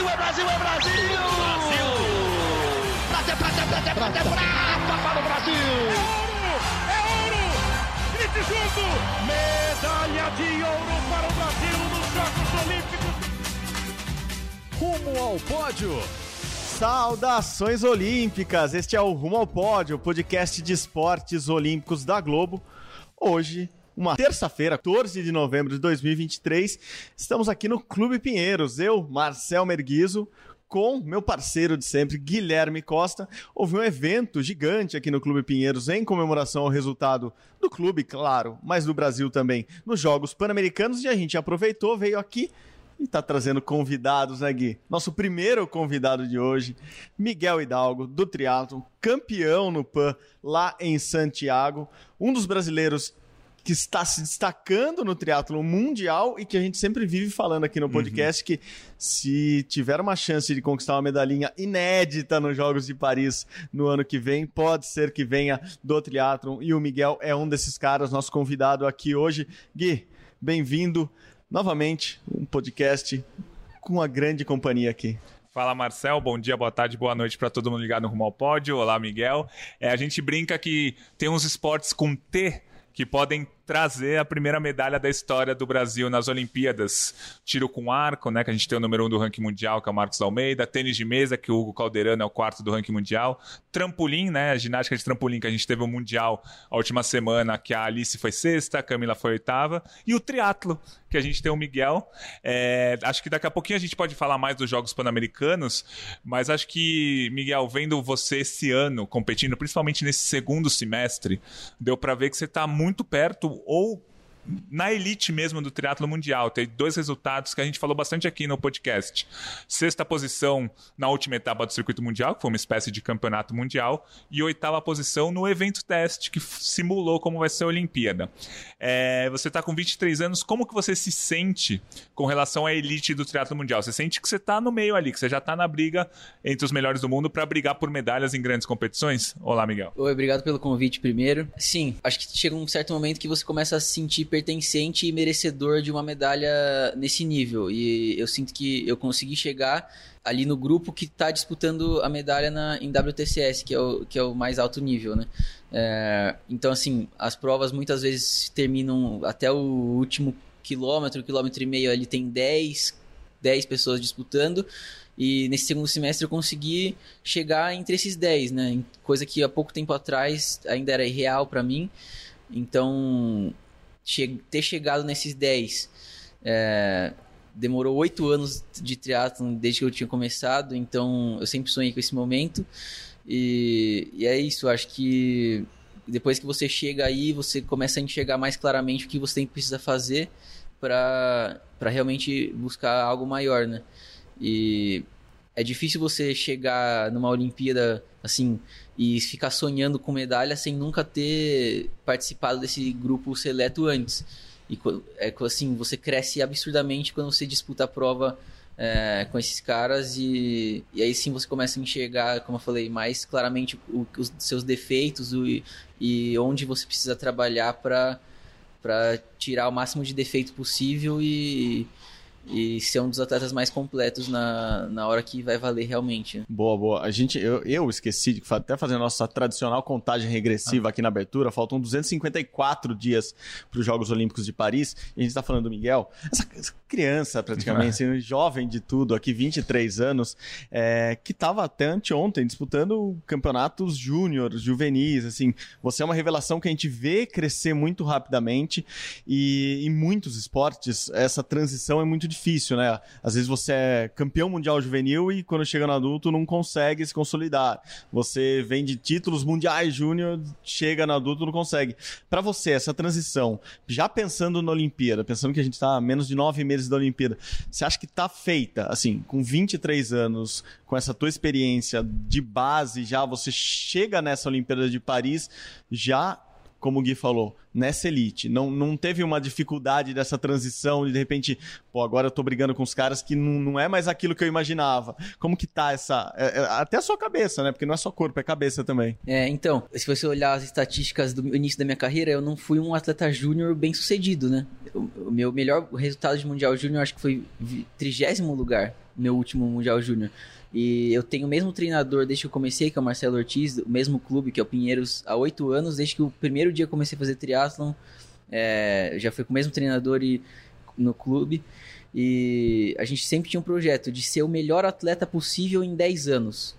Brasil, é Brasil, é Brasil! Brasil! Prata, prata, prata, prata, prata para o Brasil! É ouro! É ouro! Grite junto! Medalha de ouro para o Brasil nos Jogos Olímpicos! Rumo ao pódio! Saudações olímpicas! Este é o Rumo ao Pódio, podcast de esportes olímpicos da Globo. Hoje, uma terça-feira, 14 de novembro de 2023, estamos aqui no Clube Pinheiros. Eu, Marcel Merguizo, com meu parceiro de sempre, Guilherme Costa. Houve um evento gigante aqui no Clube Pinheiros em comemoração ao resultado do clube, claro, mas do Brasil também, nos Jogos Pan-Americanos e a gente aproveitou, veio aqui e tá trazendo convidados, né, Gui? Nosso primeiro convidado de hoje, Miguel Hidalgo, do triatlo, campeão no PAN lá em Santiago, um dos brasileiros que está se destacando no triatlo mundial e que a gente sempre vive falando aqui no uhum. podcast uhum. que se tiver uma chance de conquistar uma medalhinha inédita nos Jogos de Paris no ano que vem, pode ser que venha do triatlo e o Miguel é um desses caras, nosso convidado aqui hoje. Gui, bem-vindo novamente, um podcast com uma grande companhia aqui. Fala Marcel, bom dia, boa tarde, boa noite para todo mundo ligado no Rumo ao Pódio. Olá, Miguel. É, a gente brinca que tem uns esportes com T que podem trazer a primeira medalha da história do Brasil nas Olimpíadas. Tiro com arco, né, que a gente tem o número um do ranking mundial, que é o Marcos Almeida. Tênis de mesa, que o Hugo Calderano é o quarto do ranking mundial. Trampolim, né, a ginástica de trampolim, que a gente teve o mundial a última semana, que a Alice foi sexta, a Camila foi oitava. E o triatlo, que a gente tem o Miguel. É, acho que daqui a pouquinho a gente pode falar mais dos Jogos Pan-Americanos, mas acho que, Miguel, vendo você esse ano competindo, principalmente nesse segundo semestre, deu para ver que você está muito perto ou na elite mesmo do triatlo mundial. Tem dois resultados que a gente falou bastante aqui no podcast. Sexta posição na última etapa do circuito mundial, que foi uma espécie de campeonato mundial, e oitava posição no evento teste, que simulou como vai ser a Olimpíada. É, você está com 23 anos, como que você se sente com relação à elite do triatlo mundial? Você sente que você está no meio ali, que você já está na briga entre os melhores do mundo para brigar por medalhas em grandes competições? Olá, Miguel. Oi, obrigado pelo convite primeiro. Sim, acho que chega um certo momento que você começa a se sentir pertencente e merecedor de uma medalha nesse nível. E eu sinto que eu consegui chegar ali no grupo que está disputando a medalha na, em WTCS, que é o, que é o mais alto nível, né? É, então, assim, as provas muitas vezes terminam até o último quilômetro, quilômetro e meio, ali tem 10, 10 pessoas disputando. E nesse segundo semestre eu consegui chegar entre esses 10, né? Coisa que há pouco tempo atrás ainda era irreal para mim. Então, che ter chegado nesses 10 é, demorou oito anos de triatlon desde que eu tinha começado, então eu sempre sonhei com esse momento. E, e é isso, acho que depois que você chega aí, você começa a enxergar mais claramente o que você precisa fazer para realmente buscar algo maior, né? E é difícil você chegar numa Olimpíada assim e ficar sonhando com medalha sem nunca ter participado desse grupo seleto antes. E é assim, você cresce absurdamente quando você disputa a prova é, com esses caras e, e aí sim você começa a enxergar, como eu falei, mais claramente o, os seus defeitos o, e onde você precisa trabalhar para tirar o máximo de defeito possível e, e ser um dos atletas mais completos na, na hora que vai valer realmente. Boa, boa. A gente, eu, eu esqueci de até fazer a nossa tradicional contagem regressiva ah. aqui na abertura. Faltam 254 dias para os Jogos Olímpicos de Paris. E a gente está falando do Miguel. Essa, essa criança, praticamente, assim, jovem de tudo, aqui 23 anos, é, que estava até anteontem disputando campeonatos júniores, juvenis. Assim, você é uma revelação que a gente vê crescer muito rapidamente e em muitos esportes essa transição é muito difícil, né? Às vezes você é campeão mundial juvenil e quando chega no adulto não consegue se consolidar. Você vem de títulos mundiais júnior, chega no adulto não consegue. Para você, essa transição, já pensando na Olimpíada, pensando que a gente está menos de nove meses da Olimpíada, você acha que tá feita, assim, com 23 anos, com essa tua experiência de base já, você chega nessa Olimpíada de Paris já como o Gui falou, nessa elite. Não, não teve uma dificuldade dessa transição de de repente, pô, agora eu tô brigando com os caras que não, não é mais aquilo que eu imaginava. Como que tá essa. É, é, até a sua cabeça, né? Porque não é só corpo, é cabeça também. É, então, se você olhar as estatísticas do início da minha carreira, eu não fui um atleta júnior bem sucedido, né? o, meu melhor resultado de Mundial Júnior acho que foi trigésimo lugar, meu último Mundial Júnior. E eu tenho o mesmo treinador desde que eu comecei, que é o Marcelo Ortiz, o mesmo clube, que é o Pinheiros, há oito anos, desde que o primeiro dia eu comecei a fazer triatlon, é, já foi com o mesmo treinador e, no clube. E a gente sempre tinha um projeto de ser o melhor atleta possível em 10 anos.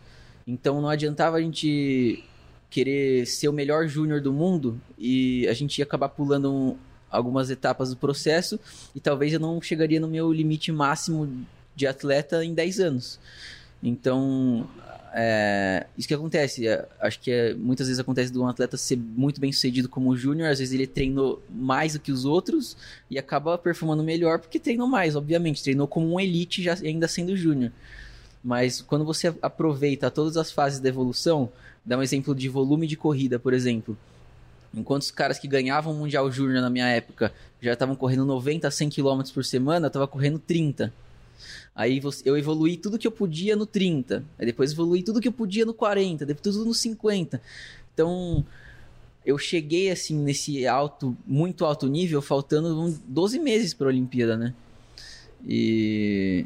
Então não adiantava a gente querer ser o melhor júnior do mundo e a gente ia acabar pulando um- algumas etapas do processo e talvez eu não chegaria no meu limite máximo de atleta em 10 anos. Então, é, isso que acontece. é, acho que é, muitas vezes acontece de um atleta ser muito bem sucedido como júnior, às vezes ele treinou mais do que os outros e acaba performando melhor porque treinou mais, obviamente. Treinou como um elite já ainda sendo júnior. Mas quando você aproveita todas as fases da evolução, dá um exemplo de volume de corrida, por exemplo. Enquanto os caras que ganhavam o Mundial Júnior na minha época já estavam correndo 90 a 100 km por semana, eu estava correndo 30. Aí eu evoluí tudo que eu podia no 30. Aí depois evoluí tudo que eu podia no 40, depois tudo no 50. Então, eu cheguei assim nesse alto, muito alto nível, faltando um 12 meses para a Olimpíada, né? E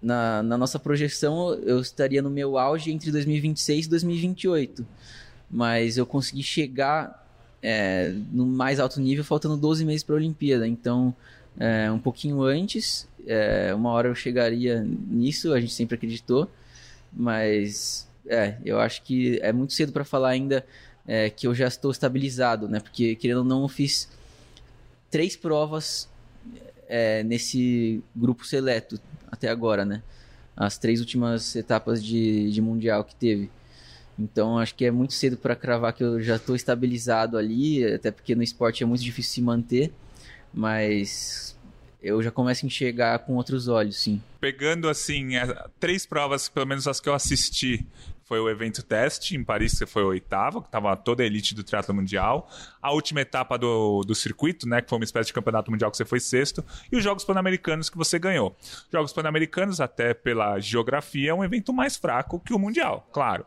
na, na nossa projeção eu estaria no meu auge entre 2026 e 2028. Mas eu consegui chegar é, no mais alto nível faltando 12 meses para a Olimpíada. Então, é, um pouquinho antes, é, uma hora eu chegaria nisso, a gente sempre acreditou. Mas, é, eu acho que é muito cedo para falar ainda é, que eu já estou estabilizado, né? Porque, querendo ou não, eu fiz três provas é, nesse grupo seleto até agora, né? As três últimas etapas de, de Mundial que teve. Então acho que é muito cedo para cravar que eu já estou estabilizado ali, até porque no esporte é muito difícil se manter, mas eu já começo a enxergar com outros olhos, sim. Pegando, assim, a- três provas, pelo menos as que eu assisti, foi o evento teste em Paris, que foi o oitavo, que tava toda a elite do triatlo mundial. A última etapa do, do circuito, né, que foi uma espécie de campeonato mundial que você foi sexto. E os Jogos Pan-Americanos que você ganhou. Jogos Pan-Americanos, até pela geografia, é um evento mais fraco que o mundial, claro.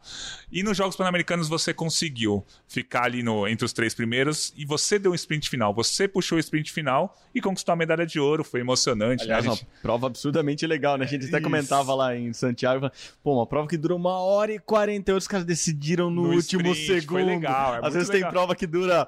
E nos Jogos Pan-Americanos você conseguiu ficar ali no, entre os três primeiros e você deu um sprint final. Você puxou o sprint final e conquistou a medalha de ouro. Foi emocionante, Aliás, né? A uma gente- prova absurdamente legal, né? A gente até Isso. comentava lá em Santiago, pô, uma prova que durou uma hora e 48, os caras decidiram no, No último sprint, foi segundo. legal, é Às vezes legal. tem prova que dura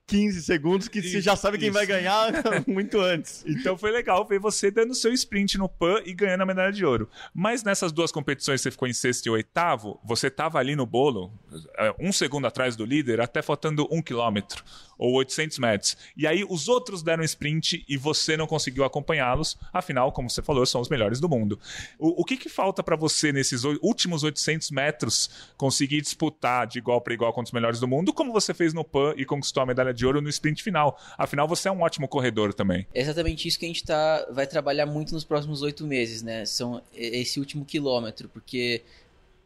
15 segundos que você já sabe quem Isso. vai ganhar muito antes. Então foi legal ver você dando seu sprint no PAN e ganhando a medalha de ouro. Mas nessas duas competições você ficou em sexto e oitavo, você tava ali no bolo, eh, um segundo atrás do líder, até faltando um quilômetro ou 800 metros. E aí os outros deram sprint e você não conseguiu acompanhá-los. Afinal, como você falou, são os melhores do mundo. O, o que, que falta para você nesses últimos 800 metros conseguir disputar de igual para igual com os melhores do mundo, como você fez no PAN e conquistou a medalha de ouro no sprint final? Afinal, você é um ótimo corredor também. É exatamente isso que a gente tá, vai trabalhar muito nos próximos oito meses, né? São esse último quilômetro, porque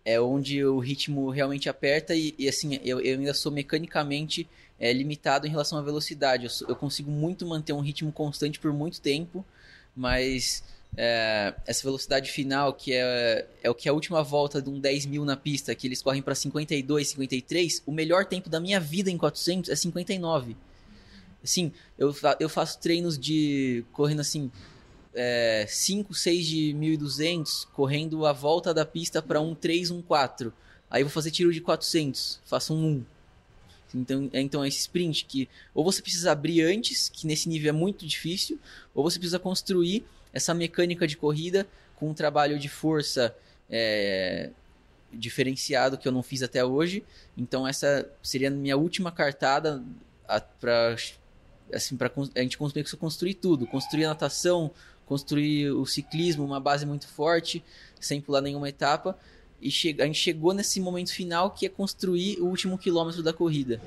é onde o ritmo realmente aperta e, e, assim, eu, eu ainda sou mecanicamente é, limitado em relação à velocidade. Eu, eu consigo muito manter um ritmo constante por muito tempo, mas é, essa velocidade final, que é, é o que é a última volta de um 10 mil na pista, que eles correm para 52, 53, o melhor tempo da minha vida em 400 é 59. Assim, eu, eu faço treinos de correndo assim, 5, 6 de 1200, correndo a volta da pista para um 3, um 4. Aí vou fazer tiro de 400, faço um 1. Então, é- então é esse sprint que ou você precisa abrir antes, que nesse nível é muito difícil, ou você precisa construir essa mecânica de corrida com um trabalho de força é, diferenciado que eu não fiz até hoje. Então essa seria a minha última cartada para assim, para a gente conseguir construir tudo, construir a natação, construir o ciclismo, uma base muito forte, sem pular nenhuma etapa. E che a gente chegou nesse momento final que é construir o último quilômetro da corrida.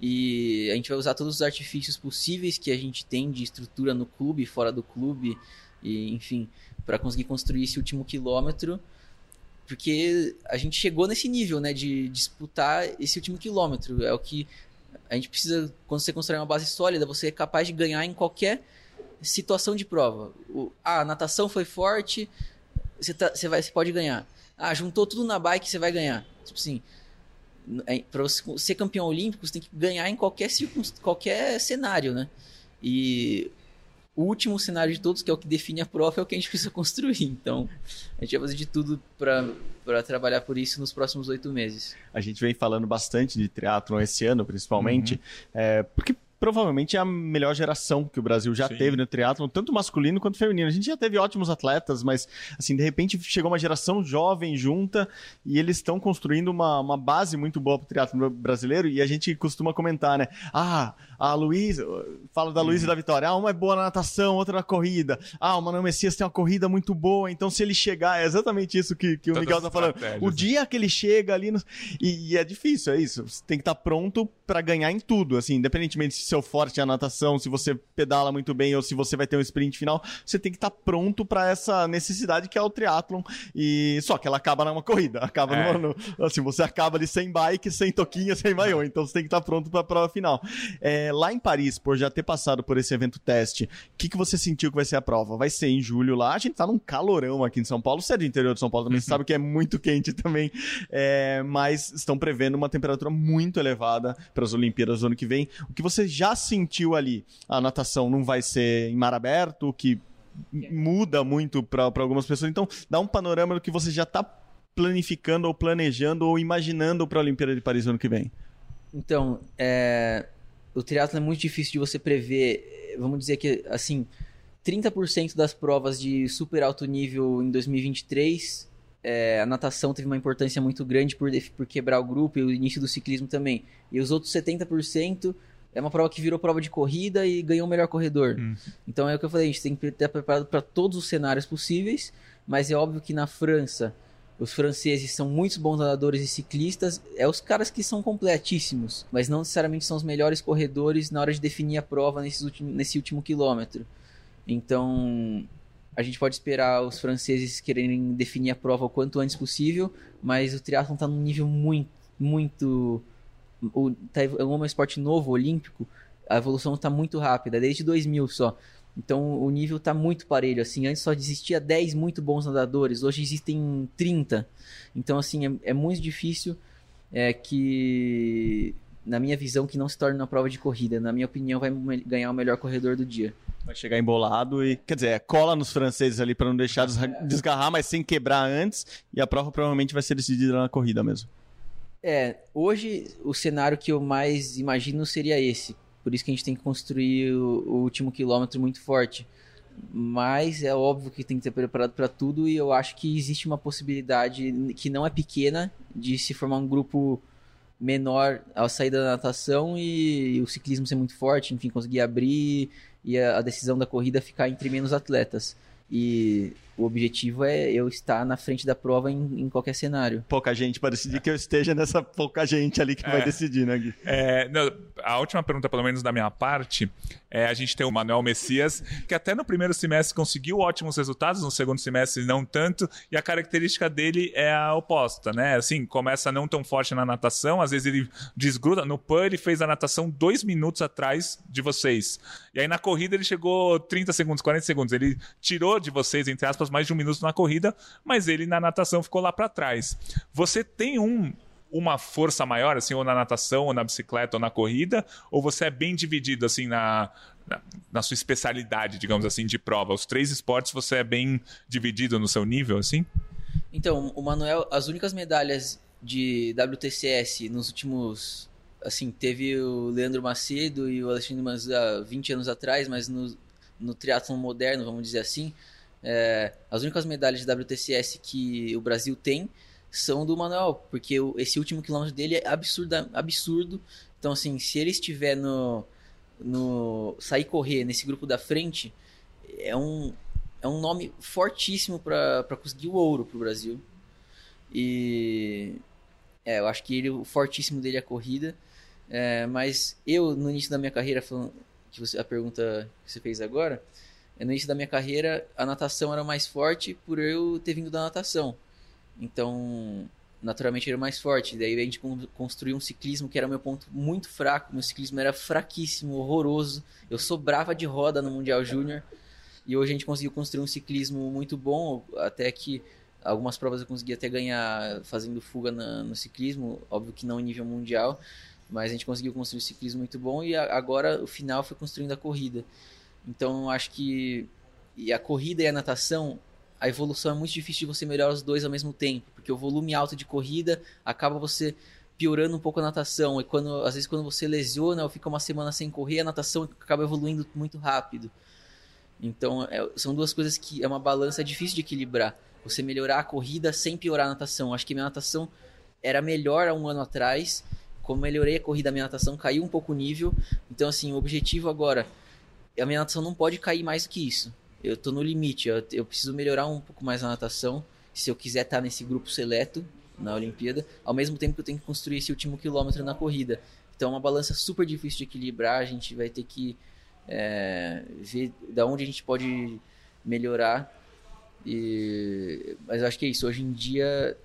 E a gente vai usar todos os artifícios possíveis que a gente tem de estrutura no clube, fora do clube, e enfim, para conseguir construir esse último quilômetro. Porque a gente chegou nesse nível, né, de disputar esse último quilômetro. É o que a gente precisa, quando você constrói uma base sólida, você é capaz de ganhar em qualquer situação de prova. O, ah, a natação foi forte, você, tá, você, vai, você pode ganhar. Ah, juntou tudo na bike, você vai ganhar. Tipo assim, para você ser campeão olímpico, você tem que ganhar em qualquer, qualquer cenário, né? E o último cenário de todos, que é o que define a prova, é o que a gente precisa construir. Então, a gente vai fazer de tudo para trabalhar por isso nos próximos oito meses. A gente vem falando bastante de triatlon esse ano, principalmente, uhum. é, porque provavelmente é a melhor geração que o Brasil já Sim. teve no triatlon, tanto masculino quanto feminino. A gente já teve ótimos atletas, mas assim, de repente chegou uma geração jovem junta e eles estão construindo uma, uma base muito boa para o triatlon brasileiro e a gente costuma comentar, né? Ah, a Luísa, fala da Luísa e da Vitória, ah, uma é boa na natação, outra na corrida. Ah, o Manuel Messias tem uma corrida muito boa, então se ele chegar, é exatamente isso que, que o Miguel tá falando. O dia que ele chega ali, no... e, e, é difícil, é isso. Você tem que estar tá pronto para ganhar em tudo, assim, independentemente se seu forte é a natação, se você pedala muito bem ou se você vai ter um sprint final, você tem que estar tá pronto para essa necessidade que é o triatlon. E só que ela acaba numa corrida, acaba é. no, assim, você acaba ali sem bike, sem toquinha, sem maiô, então você tem que estar tá pronto para a prova final. É, lá em Paris, por já ter passado por esse evento teste, o que, que você sentiu que vai ser a prova? Vai ser em julho lá, a gente tá num calorão aqui em São Paulo, você é do interior de São Paulo também, você sabe que é muito quente também, é, mas estão prevendo uma temperatura muito elevada para as Olimpíadas do ano que vem. O que você já sentiu ali? A natação não vai ser em mar aberto, que muda muito para algumas pessoas. Então, dá um panorama do que você já está planificando ou planejando ou imaginando para a Olimpíada de Paris no ano que vem. Então, é... o triatlo é muito difícil de você prever. Vamos dizer que, assim, 30% das provas de super alto nível em 2023 é, a natação teve uma importância muito grande por, por quebrar o grupo e o início do ciclismo também. E os outros 70% é uma prova que virou prova de corrida e ganhou o melhor corredor. Hum. Então é o que eu falei, a gente tem que estar preparado para todos os cenários possíveis, mas é óbvio que na França os franceses são muitos bons nadadores e ciclistas, é os caras que são completíssimos, mas não necessariamente são os melhores corredores na hora de definir a prova nesse último, nesse último quilômetro. Então, a gente pode esperar os franceses quererem definir a prova o quanto antes possível, mas o triatlon está num nível muito, muito... O, tá, é um esporte novo, olímpico, a evolução está muito rápida, desde 2000 só. Então o nível está muito parelho, assim, antes só existia 10 muito bons nadadores, hoje existem 30. Então, assim, é, é muito difícil é, que, na minha visão, que não se torne uma prova de corrida. Na minha opinião, vai ganhar o melhor corredor do dia. Vai chegar embolado e, quer dizer, é cola nos franceses ali para não deixar desgarrar, mas sem quebrar antes. E a prova provavelmente vai ser decidida na corrida mesmo. É, hoje o cenário que eu mais imagino seria esse. Por isso que a gente tem que construir o, o último quilômetro muito forte. Mas é óbvio que tem que ter preparado para tudo e eu acho que existe uma possibilidade que não é pequena de se formar um grupo menor ao sair da natação e, o ciclismo ser muito forte, enfim, conseguir abrir e a decisão da corrida ficar entre menos atletas. E o objetivo é eu estar na frente da prova em, em qualquer cenário. Pouca gente para decidir que eu esteja nessa pouca gente ali que é, vai decidir, né, Gui? É, não, a última pergunta, pelo menos da minha parte, é a gente tem o Manuel Messias, que até no primeiro semestre conseguiu ótimos resultados, no segundo semestre não tanto, e a característica dele é a oposta, né? Assim, começa não tão forte na natação, às vezes ele desgruda. No PAN ele fez a natação dois minutos atrás de vocês. E aí na corrida ele chegou 30 segundos, 40 segundos. Ele tirou de vocês, entre aspas, mais de um minuto na corrida, mas ele na natação ficou lá para trás. Você tem um uma força maior, assim, ou na natação, ou na bicicleta, ou na corrida, ou você é bem dividido, assim, na, na, na, sua especialidade, digamos assim, de prova? Os três esportes você é bem dividido no seu nível, assim? Então, o Manuel, as únicas medalhas de WTCS nos últimos. Assim, teve o Leandro Macedo e o Alexandre Manzan 20 anos atrás, mas no, no triatlon moderno, vamos dizer assim, é, as únicas medalhas de WTCS que o Brasil tem são do Manuel, porque esse último quilômetro dele é absurdo, absurdo. Então, assim, se ele estiver no, no sair correr nesse grupo da frente, é um, é um nome fortíssimo para conseguir o ouro para o Brasil. E é, eu acho que ele, o fortíssimo dele é a corrida. É, mas eu, no início da minha carreira, falando, que você, a pergunta que você fez agora, no início da minha carreira, a natação era mais forte por eu ter vindo da natação. Então, naturalmente era mais forte. Daí a gente construiu um ciclismo que era meu ponto muito fraco. Meu ciclismo era fraquíssimo, horroroso. Eu sobrava de roda no Mundial Júnior. E hoje a gente conseguiu construir um ciclismo muito bom, até que algumas provas eu consegui até ganhar fazendo fuga na, no ciclismo, óbvio que não em nível mundial, mas a gente conseguiu construir um ciclismo muito bom e agora o final foi construindo a corrida. Então, acho que e a corrida e a natação, a evolução é muito difícil de você melhorar os dois ao mesmo tempo, porque o volume alto de corrida acaba você piorando um pouco a natação. E quando, às vezes, quando você lesiona ou fica uma semana sem correr, a natação acaba evoluindo muito rápido. Então, é, são duas coisas que é uma balança difícil de equilibrar. Você melhorar a corrida sem piorar a natação. Acho que minha natação era melhor há um ano atrás. Como melhorei a corrida, a minha natação caiu um pouco o nível. Então, assim, o objetivo agora. A minha natação não pode cair mais do que isso. Eu tô no limite. Eu, eu preciso melhorar um pouco mais a natação. Se eu quiser estar nesse grupo seleto na Olimpíada. Ao mesmo tempo que eu tenho que construir esse último quilômetro na corrida. Então, é uma balança super difícil de equilibrar. A gente vai ter que é, ver da onde a gente pode melhorar. E, mas eu acho que é isso. Hoje em dia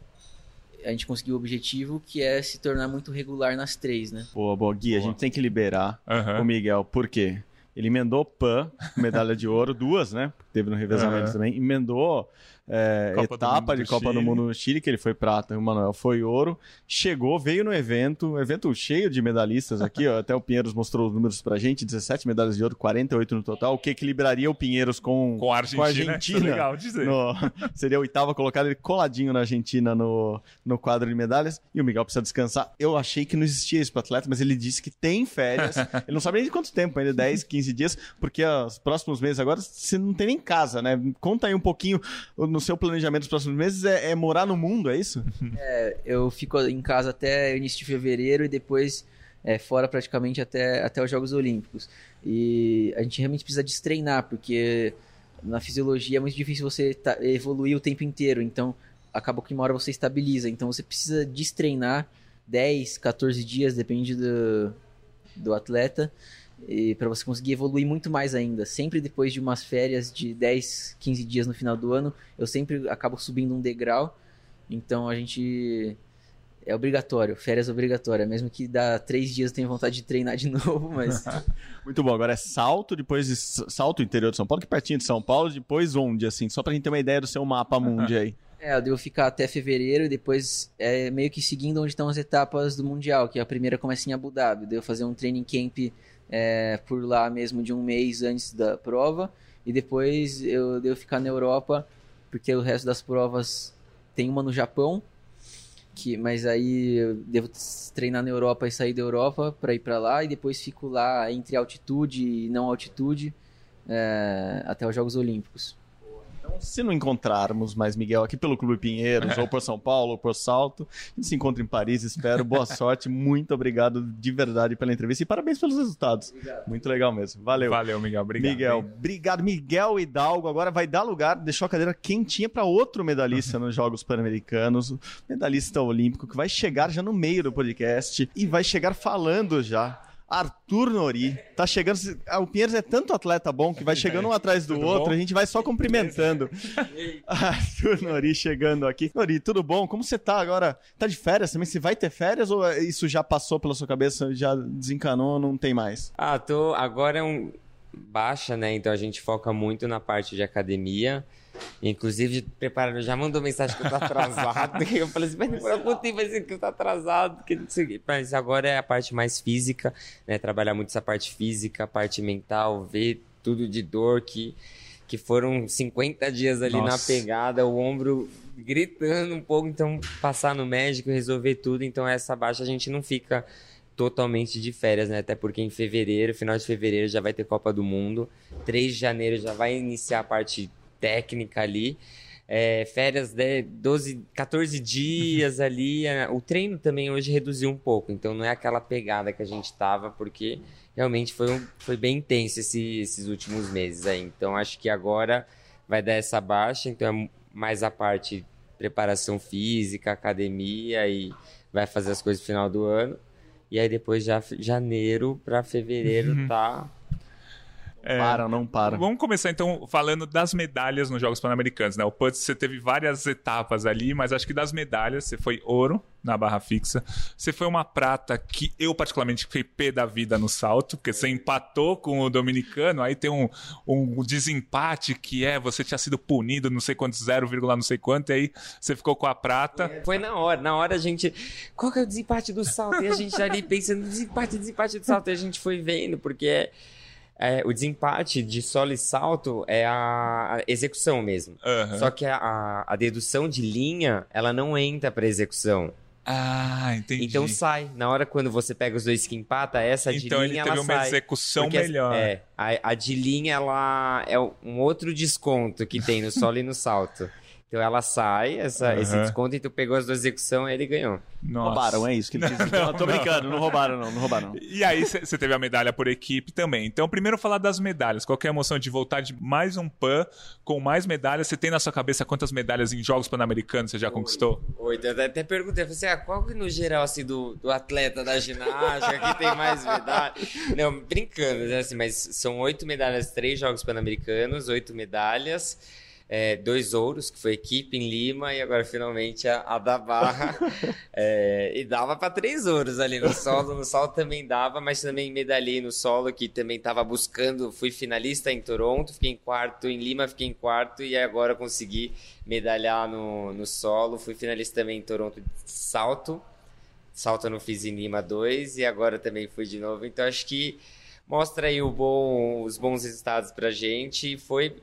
a gente conseguiu o objetivo que é se tornar muito regular nas três, né? Boa, boa. Gui, a gente tem que liberar Aham. o Miguel. Por quê? Ele emendou PAN, medalha de ouro, duas, né? Teve no revezamento Aham. também. Emendou é, etapa de Copa do. Mundo no Chile, que ele foi prata, o Manuel foi ouro. Chegou, veio no evento, um evento cheio de medalhistas aqui, ó. Até o Pinheiros mostrou os números pra gente: 17 medalhas de ouro, 48 no total, o que equilibraria o Pinheiros com, Com a Argentina. com a Argentina. legal dizer. No- seria a oitava colocada, ele coladinho na Argentina no, no quadro de medalhas. E o Miguel precisa descansar. Eu achei que não existia isso pro atleta, mas ele disse que tem férias. ele não sabe nem de quanto tempo, ainda 10, 15 dias, porque os próximos meses agora você não tem nem casa, né? Conta aí um pouquinho no seu planejamento dos próximos meses é, é morar no mundo, é isso? Eu fico em casa até início de fevereiro e depois é, fora praticamente até, até os Jogos Olímpicos. E a gente realmente precisa destreinar, porque na fisiologia é muito difícil você ta- evoluir o tempo inteiro. Então, acaba que uma hora você estabiliza. Então, você precisa destreinar 10, 14 dias, depende do, do atleta. E para você conseguir evoluir muito mais ainda. Sempre depois de umas férias de 10, 15 dias no final do ano, eu sempre acabo subindo um degrau. Então a gente. É obrigatório, férias obrigatória. Mesmo que dá três dias eu tenha vontade de treinar de novo, mas. Muito bom. Agora é salto, depois de salto interior de São Paulo, que pertinho de São Paulo, depois onde, assim? Só pra gente ter uma ideia do seu mapa mundi aí. é, eu devo ficar até fevereiro e depois é meio que seguindo onde estão as etapas do Mundial, que a primeira começa em Abu Dhabi. Devo fazer um training camp é, por lá mesmo de um mês antes da prova. E depois eu devo ficar na Europa, porque o resto das provas tem uma no Japão. Que, mas aí eu devo treinar na Europa e sair da Europa para ir para lá e depois fico lá entre altitude e não altitude é, até os Jogos Olímpicos. Então, se não encontrarmos mais Miguel aqui pelo Clube Pinheiros, ou por São Paulo, ou por Salto, a gente se encontra em Paris, espero. Boa sorte, muito obrigado de verdade pela entrevista e parabéns pelos resultados. Muito legal mesmo. Valeu. Valeu, Miguel. Obrigado. Miguel, obrigado. Miguel Hidalgo agora vai dar lugar, deixou a cadeira quentinha para outro medalhista nos Jogos Pan-Americanos, medalhista olímpico que vai chegar já no meio do podcast e vai chegar falando já. Arthur Nori, tá chegando. O Pinheiros é tanto atleta bom que vai chegando um atrás do Tudo outro, bom? a gente vai só cumprimentando. Arthur Nori chegando aqui. Nori, tudo bom? Como você tá agora? Tá de férias também? Você vai ter férias ou isso já passou pela sua cabeça, já desencanou, não tem mais? Ah, tô. Agora é um baixa, né? Então a gente foca muito na parte de academia. Inclusive, preparando, já mandou mensagem que eu tô atrasado. eu falei assim, mas quanto tempo vai ser que eu tô atrasado? Que não sei. Mas agora é a parte mais física, né? Trabalhar muito essa parte física, a parte mental, ver tudo de dor que, que foram 50 dias ali na Nossa. pegada, o ombro gritando um pouco, então passar no médico, resolver tudo. Então essa baixa a gente não fica totalmente de férias, né? Até porque em fevereiro, final de fevereiro já vai ter Copa do Mundo. 3 de janeiro já vai iniciar a parte técnica ali. É, férias de 12, 14 dias ali. é, O treino também hoje reduziu um pouco, então não é aquela pegada que a gente tava, porque realmente foi, um- foi bem intenso esse- esses últimos meses aí. Então acho que agora vai dar essa baixa, então é mais a parte preparação física, academia e vai fazer as coisas no final do ano. E aí depois já janeiro para fevereiro tá É, Para, não para. Vamos começar então falando das medalhas nos Jogos Pan-Americanos, né? O Putz, você teve várias etapas ali, mas acho que das medalhas, você foi ouro na barra fixa, você foi uma prata que eu particularmente fiquei pé da vida no salto, porque você empatou com o dominicano, aí tem um, um desempate que é, você tinha sido punido não sei quanto, 0, não sei quanto, e aí você ficou com a prata. Foi na hora. Na hora a gente. Qual que é o desempate do salto? E a gente ali pensando, desempate, desempate do salto. E a gente foi vendo, porque é. É, o desempate de solo e salto é a, execução mesmo. Aham. Só que a, a, dedução de linha, ela não entra pra execução. Ah, entendi. Então sai. Na hora quando você pega os dois que empata, essa de Então ele linha teve ela uma sai. execução Porque, melhor. É, a, a de linha ela é um outro desconto que tem no solo e no salto. Então ela sai, essa, esse Aham. desconto, e tu pegou as duas execuções e ele ganhou. Nossa. Roubaram, é isso que ele quis dizer. Não, tô brincando, não roubaram, não, não roubaram. não. E aí você teve a medalha por equipe também. Então, primeiro falar das medalhas. Qual que é a emoção de voltar de mais um PAN com mais medalhas? Você tem na sua cabeça quantas medalhas em Jogos Pan-Americanos você já conquistou? Oito. Eu até perguntei, falei assim, ah, qual que no geral, assim, do, do atleta da ginástica que tem mais medalha? Não, brincando, né, assim, mas são oito medalhas, três Jogos Pan-Americanos, oito medalhas, é, dois ouros, que foi equipe em Lima, e agora finalmente a, a da Barra. É, e dava para três ouros ali no solo, no solo também dava, mas também medalhei no solo, que também estava buscando, fui finalista em Toronto, fiquei em quarto, em Lima fiquei em quarto, e agora consegui medalhar no, no solo. Fui finalista também em Toronto de salto. Salto eu não fiz em Lima 2 e agora também fui de novo. Então acho que mostra aí bom, os bons resultados pra gente. Foi,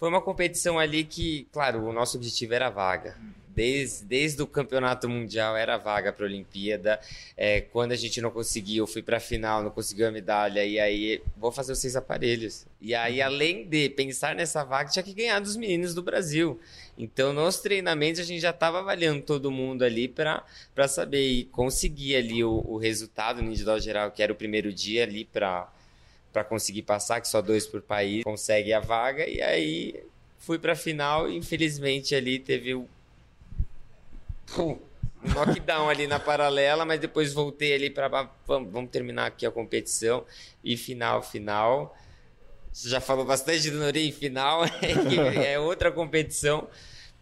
foi uma competição ali que, claro, o nosso objetivo era vaga. Desde, desde o campeonato mundial era vaga para a Olimpíada. É, quando a gente não conseguiu, fui para a final, não conseguiu a medalha. E aí, vou fazer os seis aparelhos. E aí, além de pensar nessa vaga, tinha que ganhar dos meninos do Brasil. Então, nos treinamentos, a gente já estava avaliando todo mundo ali para saber e conseguir ali o, o resultado no individual geral, que era o primeiro dia ali para para conseguir passar, que só dois por país consegue a vaga. E aí, fui para a final infelizmente, ali teve o um knockdown ali na paralela, mas depois voltei ali para vamos, vamos terminar aqui a competição e final, final. Você já falou bastante do em final, é outra competição.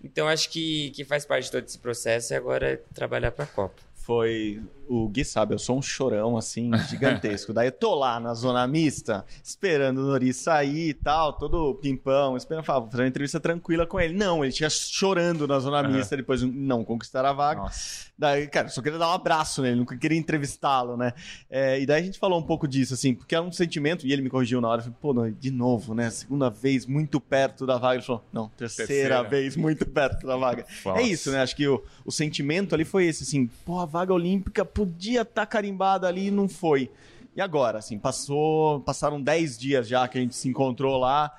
Então acho que, que faz parte de todo esse processo e agora é trabalhar para a Copa. Foi. O Gui sabe, eu sou um chorão, assim, gigantesco. Daí eu tô lá na zona mista, esperando o Nori sair e tal, todo pimpão, esperando falar, vou fazer uma entrevista tranquila com ele. Não, ele tinha chorando na zona Aham. mista, depois não conquistar a vaga. Nossa. Daí, cara, só queria dar um abraço nele, nunca queria entrevistá-lo, né? É, e daí a gente falou um pouco disso, assim, porque é um sentimento, e ele me corrigiu na hora, eu falei, pô, não, de novo, né? Segunda vez, muito perto da vaga. Ele falou, não, terceira, Terceira. vez, muito perto da vaga. Nossa. É isso, né? Acho que o, o sentimento ali foi esse, assim, pô, a vaga olímpica podia estar carimbada ali e não foi. E agora, assim, passou, passaram 10 dias já que a gente se encontrou lá.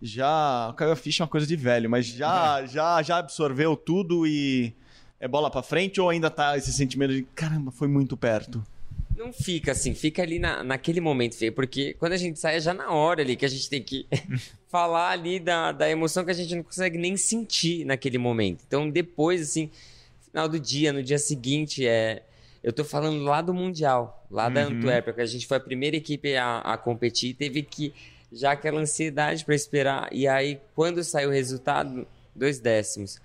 Já caiu a ficha é uma coisa de velho, mas já, já, já absorveu tudo e é bola pra frente ou ainda tá esse sentimento de caramba, foi muito perto? Não fica assim, fica ali na, naquele momento, Fê, porque quando a gente sai é já na hora ali que a gente tem que falar ali da, da emoção que a gente não consegue nem sentir naquele momento. Então depois, assim, final do dia, no dia seguinte, é. Eu tô falando lá do Mundial, lá da Uhum. Antuérpia, que a gente foi a primeira equipe a, a competir, teve que já aquela ansiedade para esperar. E aí, quando saiu o resultado, dois décimos.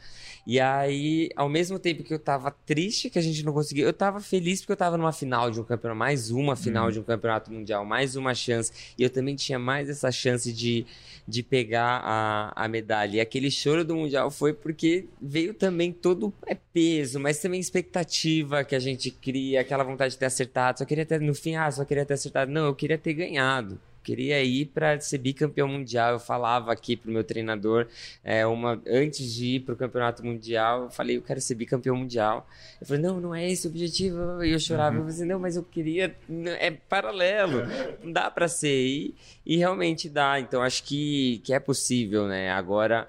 E aí, ao mesmo tempo que eu tava triste que a gente não conseguiu, eu tava feliz porque eu tava numa final de um campeonato, mais uma final de um campeonato mundial, mais uma chance. E eu também tinha mais essa chance de, de pegar a, a medalha. E aquele choro do mundial foi porque veio também todo é peso, mas também expectativa que a gente cria, aquela vontade de ter acertado. Só queria ter, no fim, ah, só queria ter acertado. Não, eu queria ter ganhado queria ir para ser bicampeão mundial. Eu falava aqui pro meu treinador, é, uma antes de ir pro campeonato mundial, eu falei, eu quero ser bicampeão mundial. Eu falei, não, não é esse o objetivo. E eu chorava, eu falei, não, mas eu queria, é paralelo, não dá para ser. E, e realmente dá. Então acho que, que é possível, né? Agora,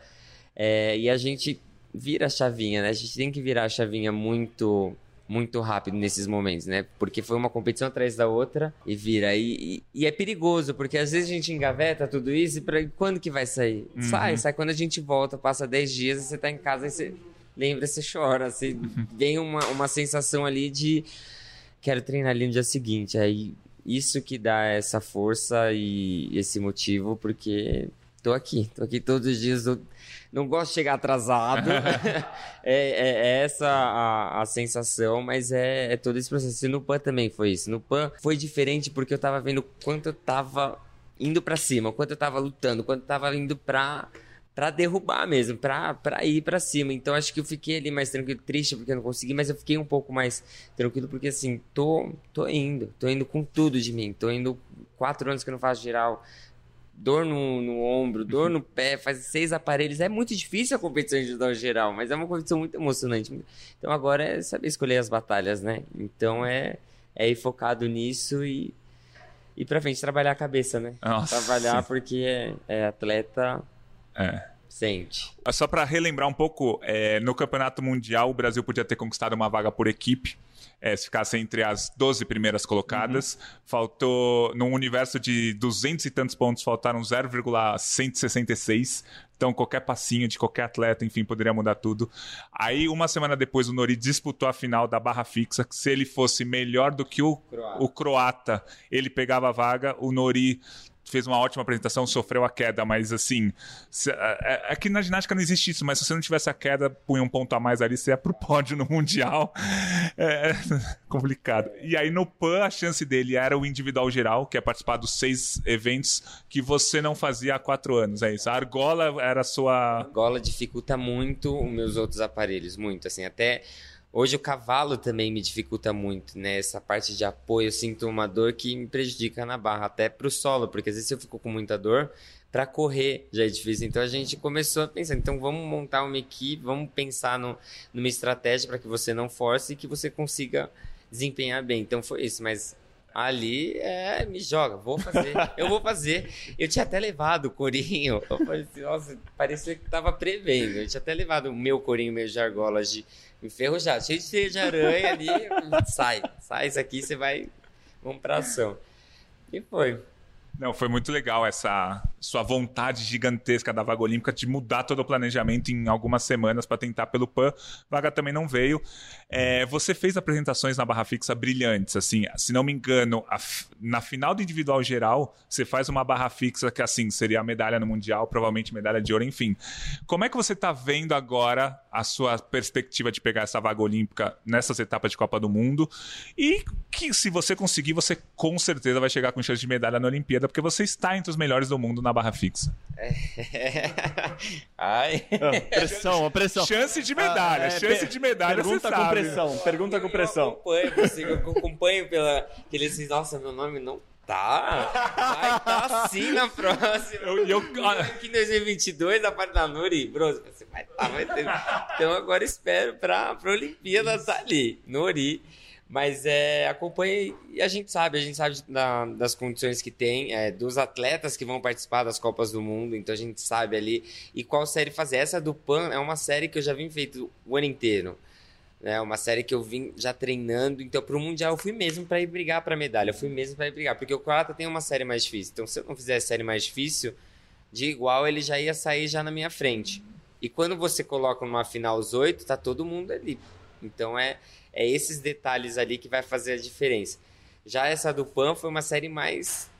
é, e a gente vira a chavinha, né? A gente tem que virar a chavinha muito muito rápido nesses momentos, né? Porque foi uma competição atrás da outra e vira. E, e, e é perigoso, porque às vezes a gente engaveta tudo isso e pra, quando que vai sair? Uhum. Sai, sai quando a gente volta, passa 10 dias, você tá em casa e você lembra, você chora, você vem uma, uma sensação ali de quero treinar ali no dia seguinte. Aí isso que dá essa força e esse motivo, porque tô aqui, tô aqui todos os dias. Eu não gosto de chegar atrasado. é, é- é essa a, a sensação, mas é, é todo esse processo. E no PAN também foi isso. No PAN foi diferente porque eu tava vendo quanto eu tava indo pra cima, quanto eu tava lutando, quanto eu tava indo pra, pra derrubar mesmo, pra, pra ir pra cima. Então acho que eu fiquei ali mais tranquilo, triste porque eu não consegui, mas eu fiquei um pouco mais tranquilo porque assim, tô, tô indo, tô indo com tudo de mim. Tô indo quatro anos que eu não faço geral. Dor no, no ombro, dor no pé, faz seis aparelhos. É muito difícil a competição individual geral, mas é uma competição muito emocionante. Então agora é saber escolher as batalhas, né? Então é, é ir focado nisso e ir pra frente, trabalhar a cabeça, né? Nossa, trabalhar porque é, é atleta É. sente. Só para relembrar um pouco, é, no Campeonato Mundial o Brasil podia ter conquistado uma vaga por equipe, é, se ficasse entre as 12 primeiras colocadas. Faltou, num universo de 200 e tantos pontos, faltaram 0,166. Então, qualquer passinho de qualquer atleta, enfim, poderia mudar tudo. Aí, uma semana depois, o Nori disputou a final da barra fixa. Que se ele fosse melhor do que o Croata. o croata, ele pegava a vaga. O Nori fez uma ótima apresentação, sofreu a queda, mas assim, se- é, é que na ginástica não existe isso, mas se você não tivesse a queda, punha um ponto a mais ali, você ia pro pódio no Mundial. É é complicado. E aí no PAN, a chance dele era o individual geral, que é participar dos seis eventos que você não fazia há quatro anos, é isso. A argola era a sua... Gola dificulta muito os meus outros aparelhos, muito, assim, até hoje o cavalo também me dificulta muito, né, essa parte de apoio, eu sinto uma dor que me prejudica na barra, até pro solo, porque às vezes eu fico com muita dor, para correr já é difícil, então a gente começou a pensar, então vamos montar uma equipe, vamos pensar no, numa estratégia para que você não force e que você consiga desempenhar bem, então foi isso, mas... Ali, é, me joga, vou fazer, eu vou fazer. Eu tinha até levado o corinho, eu falei assim, nossa, parecia que tava prevendo. Eu tinha até levado o meu corinho, meu de argolas de enferrujado, cheio de teia de aranha ali. sai, sai isso aqui, você vai, vamos pra ação. E foi. Não, foi muito legal essa sua vontade gigantesca da vaga olímpica de mudar todo o planejamento em algumas semanas para tentar pelo PAN. Vaga também não veio. É, você fez apresentações na barra fixa brilhantes, assim, se não me engano, a na final do individual geral, você faz uma barra fixa que assim seria a medalha no mundial, provavelmente medalha de ouro, enfim. Como é que você está vendo agora a sua perspectiva de pegar essa vaga olímpica nessas etapas de Copa do Mundo? E que se você conseguir, você com certeza vai chegar com chance de medalha na Olimpíada, porque você está entre os melhores do mundo na barra fixa. Ai. Pressão, a pressão. Chance de medalha, Ah, é, chance de medalha, Pergunta com sabe. pressão, pergunta com pressão. Eu acompanho, eu acompanho pela. Que eles dizem, nossa, meu nome não tá. Vai tá sim na próxima. Eu- eu- Aqui em 2022, a parte da Nuri, bro, você vai tá, vai ter. Então agora espero pra, pra Olimpíada tá ali, Nuri. Mas é, acompanha e a gente sabe, a gente sabe da- das condições que tem, é, dos atletas que vão participar das Copas do Mundo, então a gente sabe ali. E qual série fazer? Essa do PAN é uma série que eu já vim feito o ano inteiro né? Uma série que eu vim já treinando. Então, pro Mundial eu fui mesmo pra ir brigar pra medalha. Eu fui mesmo pra ir brigar. Porque o croata tem uma série mais difícil. Então, se eu não fizer a série mais difícil, de igual ele já ia sair já na minha frente. E quando você coloca numa final os oito, tá todo mundo ali. Então, é, é esses detalhes ali que vai fazer a diferença. Já essa do Pan foi uma série mais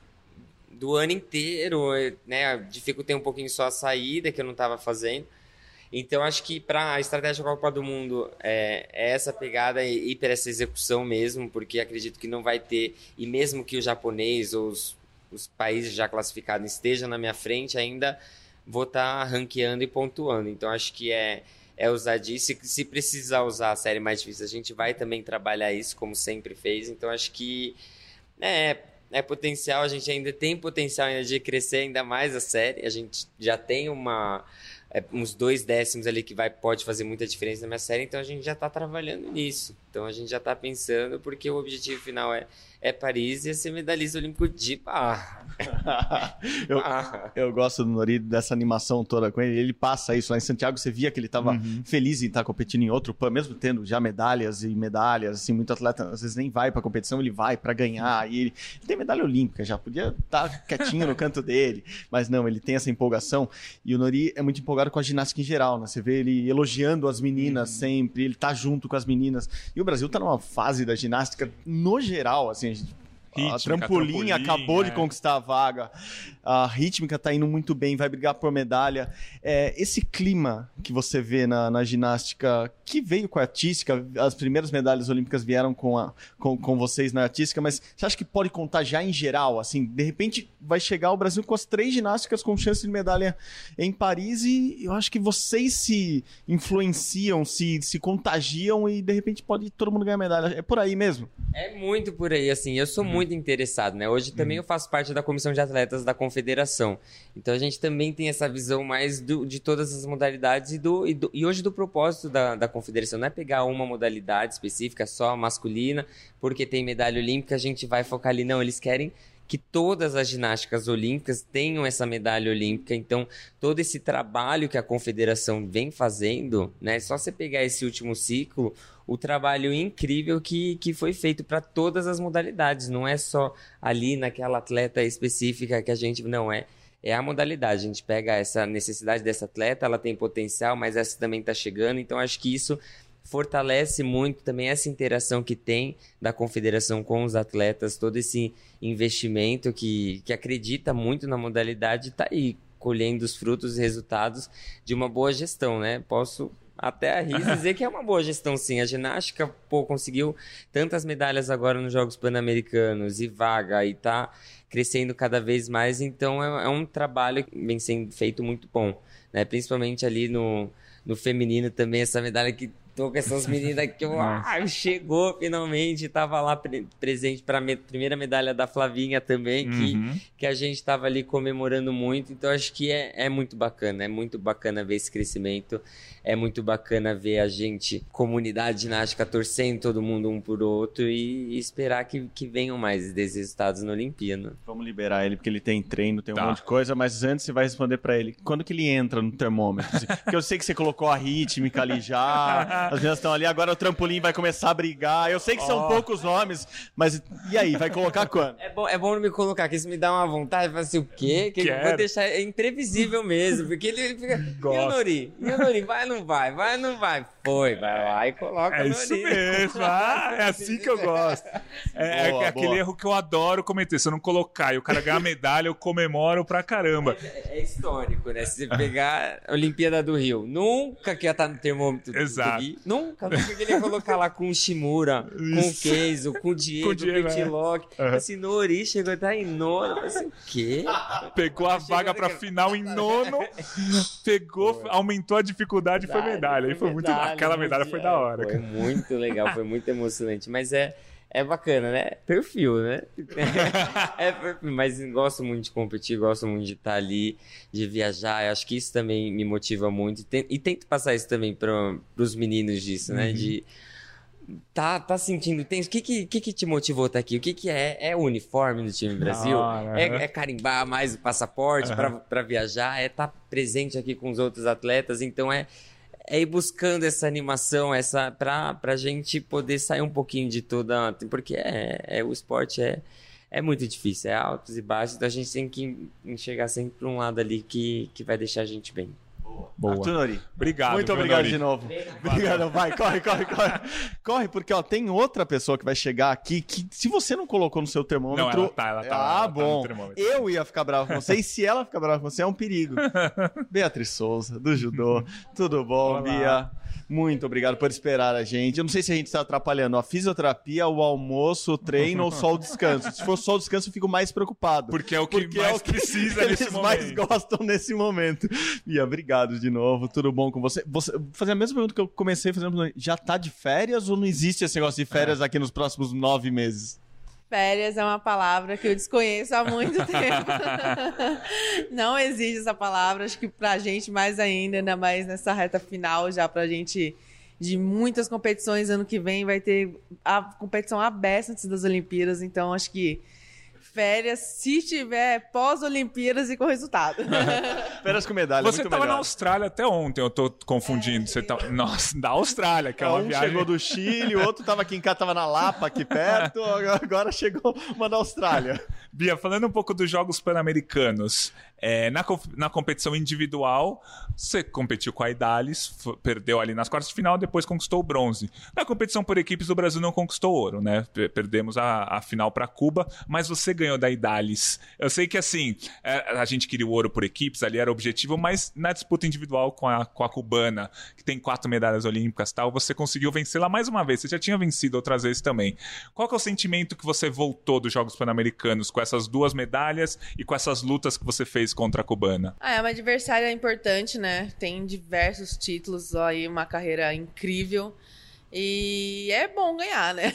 do ano inteiro, né? Dificultei um pouquinho só a saída, que eu não estava fazendo. Então, acho que para a estratégia Copa do Mundo é, é essa pegada e ir para essa execução mesmo, porque acredito que não vai ter, e mesmo que o japonês ou os, os países já classificados estejam na minha frente, ainda vou estar ranqueando e pontuando. Então, acho que é, é usar disso. E se precisar usar a série mais difícil, a gente vai também trabalhar isso, como sempre fez. Então, acho que é, é potencial, a gente ainda tem potencial ainda de crescer ainda mais a série. A gente já tem uma é, uns dois décimos ali que vai pode fazer muita diferença na minha série, então a gente já está trabalhando nisso. Então a gente já está pensando porque o objetivo final é é Paris e é ser medalhista olímpico de barra. eu, Barra. eu gosto do Nori dessa animação toda com ele. Ele passa isso lá em Santiago. Você via que ele estava feliz em estar competindo em outro PAN, mesmo tendo já medalhas e medalhas. Assim, muito atleta às vezes nem vai para competição, ele vai para ganhar. E ele, ele tem medalha olímpica, já podia estar quietinho no canto dele, mas não, ele tem essa empolgação. E o Nori é muito empolgado com a ginástica em geral, né? Você vê ele elogiando as meninas sempre, ele tá junto com as meninas. E o Brasil tá numa fase da ginástica no geral, assim, a trampolim, trampolim, acabou de é. conquistar a vaga. A rítmica tá indo muito bem, vai brigar por medalha. É, esse clima que você vê na, na ginástica, que veio com a artística, as primeiras medalhas olímpicas vieram com, a, com, com vocês na artística, mas você acha que pode contar já em geral? Assim, de repente vai chegar o Brasil com as três ginásticas com chance de medalha em Paris e eu acho que vocês se influenciam, se, se contagiam e de repente pode todo mundo ganhar medalha. É por aí mesmo? É muito por aí, assim. Eu sou muito interessado, né? Hoje também eu faço parte da comissão de atletas da confederação. Então a gente também tem essa visão mais do- de todas as modalidades e, do, e, do- e hoje do propósito da, da confederação não é pegar uma modalidade específica, só masculina, porque tem medalha olímpica, a gente vai focar ali. Não, eles querem que todas as ginásticas olímpicas tenham essa medalha olímpica. Então, todo esse trabalho que a confederação vem fazendo, né? Só você pegar esse último ciclo, o trabalho incrível que, que foi feito para todas as modalidades. Não é só ali naquela atleta específica que a gente. Não, é. É a modalidade. A gente pega essa necessidade dessa atleta, ela tem potencial, mas essa também está chegando. Então, acho que isso fortalece muito também essa interação que tem da confederação com os atletas, todo esse investimento que, que acredita muito na modalidade está aí colhendo os frutos e resultados de uma boa gestão, né? Posso até arriscar dizer que é uma boa gestão, sim. A ginástica, pô, conseguiu tantas medalhas agora nos Jogos Pan-Americanos e vaga e tá crescendo cada vez mais, então é, é um trabalho que vem sendo feito muito bom, né? Principalmente ali no, no feminino também, essa medalha que tô com essas meninas que uau, chegou finalmente, tava lá pre- presente para a primeira medalha da Flavinha também, que, Uhum. que a gente tava ali comemorando muito, então acho que é, é muito bacana, é muito bacana ver esse crescimento, é muito bacana ver a gente, comunidade ginástica, torcendo todo mundo um por outro e, e esperar que, que venham mais desses resultados na Olimpíada. Vamos liberar ele, porque ele tem treino, tem um Tá. monte de coisa, mas antes você vai responder pra ele. Quando que ele entra no termômetro? assim? Porque eu sei que você colocou a rítmica ali já, as meninas estão ali, agora o trampolim vai começar a brigar. Eu sei que são Ó. poucos nomes, mas e aí, vai colocar quando? É bom, é bom não me colocar, que isso me dá uma vontade, fala assim, o quê? Que vou deixar é imprevisível mesmo, porque ele, ele fica, e o Gosto. Nori? E o Nori? Vai ou vai? Vai não vai? Foi, vai lá e coloca É isso mesmo. Ah, é assim que eu gosto. É, Boa, é aquele boa. erro que eu adoro cometer. Se eu não colocar e o cara ganhar a medalha, eu comemoro pra caramba. É histórico, né? Se você pegar a Olimpíada do Rio, nunca que ia estar no termômetro do- Exato. do Gui. Nunca, nunca que ele ia colocar lá com o Shimura, com o Isso. Keizo, com o Diego, Com o Diego, com é. Assim, Nori chegou a estar em nono. Eu falei assim, o quê? Pegou a vaga pra final em nono, pegou, aumentou a dificuldade e foi medalha. Aí foi muito, aquela medalha foi da hora. Foi cara. muito legal, foi muito emocionante. Mas é, é bacana, né? Perfil, né? é perfil, mas gosto muito de competir, gosto muito de estar ali, de viajar. Eu acho que isso também me motiva muito. E, ten- e tento passar isso também para os meninos disso, né? De tá, tá sentindo tenso. O que que, que que te motivou a estar aqui? O que que é? É o uniforme do time Brasil? hora, é, é carimbar mais o passaporte Aham. para viajar? É estar presente aqui com os outros atletas? Então é é ir buscando essa animação, essa pra, pra gente poder sair um pouquinho de toda. Porque é, é o esporte é, é muito difícil, é altos e baixos, então a gente tem que enxergar sempre pra um lado ali que, que vai deixar a gente bem. Boa. Arthur Nori. Obrigado. Muito obrigado Nori? de novo. Obrigado, vai, corre, corre, corre. Corre, porque ó, tem outra pessoa que vai chegar aqui que se você não colocou no seu termômetro. Não, ela tá, ela tá, Ah, ela tá no bom. termômetro. eu ia ficar bravo com você, e se ela ficar brava com você, é um perigo. Beatriz Souza, do Judô. Tudo bom, Olá. Bia? Muito obrigado por esperar a gente. Eu não sei se a gente está atrapalhando a fisioterapia, o almoço, o treino ou só o descanso. Se for só o descanso, eu fico mais preocupado. Porque é o que Porque mais é o que precisa eles nesse mais momento. gostam nesse momento. Bia, obrigado de novo. Tudo bom com você? você vou fazer a mesma pergunta que eu comecei fazendo. Já tá de férias ou não existe esse negócio de férias aqui nos próximos nove meses? Férias é uma palavra que eu desconheço há muito tempo. Não existe essa palavra, acho que pra gente mais ainda, ainda mais nessa reta final, já pra gente de muitas competições ano que vem vai ter a competição aberta antes das Olimpíadas, então acho que férias, se tiver pós-Olimpíadas e com resultado. Férias com medalha, Você muito tava na. Austrália até ontem, eu tô confundindo. Você tá... Nossa, da Austrália, que é uma um viagem. chegou do Chile, o outro tava aqui em casa, tava na Lapa, aqui perto, agora chegou uma da Austrália. Bia, falando um pouco dos Jogos Pan-Americanos, É, na, na competição individual, você competiu com a Idalis, perdeu ali nas quartas de final, depois conquistou o bronze. Na competição por equipes, o Brasil não conquistou ouro, né? Perdemos a, a final para Cuba, mas você ganhou da Idalis. Eu sei que, assim, é, a gente queria o ouro por equipes, ali era o objetivo, mas na disputa individual com a, com a cubana, que tem quatro medalhas olímpicas tal, você conseguiu vencê-la mais uma vez. Você já tinha vencido outras vezes também. Qual é o sentimento que você voltou dos Jogos Pan-Americanos com essas duas medalhas e com essas lutas que você fez contra a cubana? Ah, é uma adversária importante, né? Tem diversos títulos aí, uma carreira incrível. E é bom ganhar, né?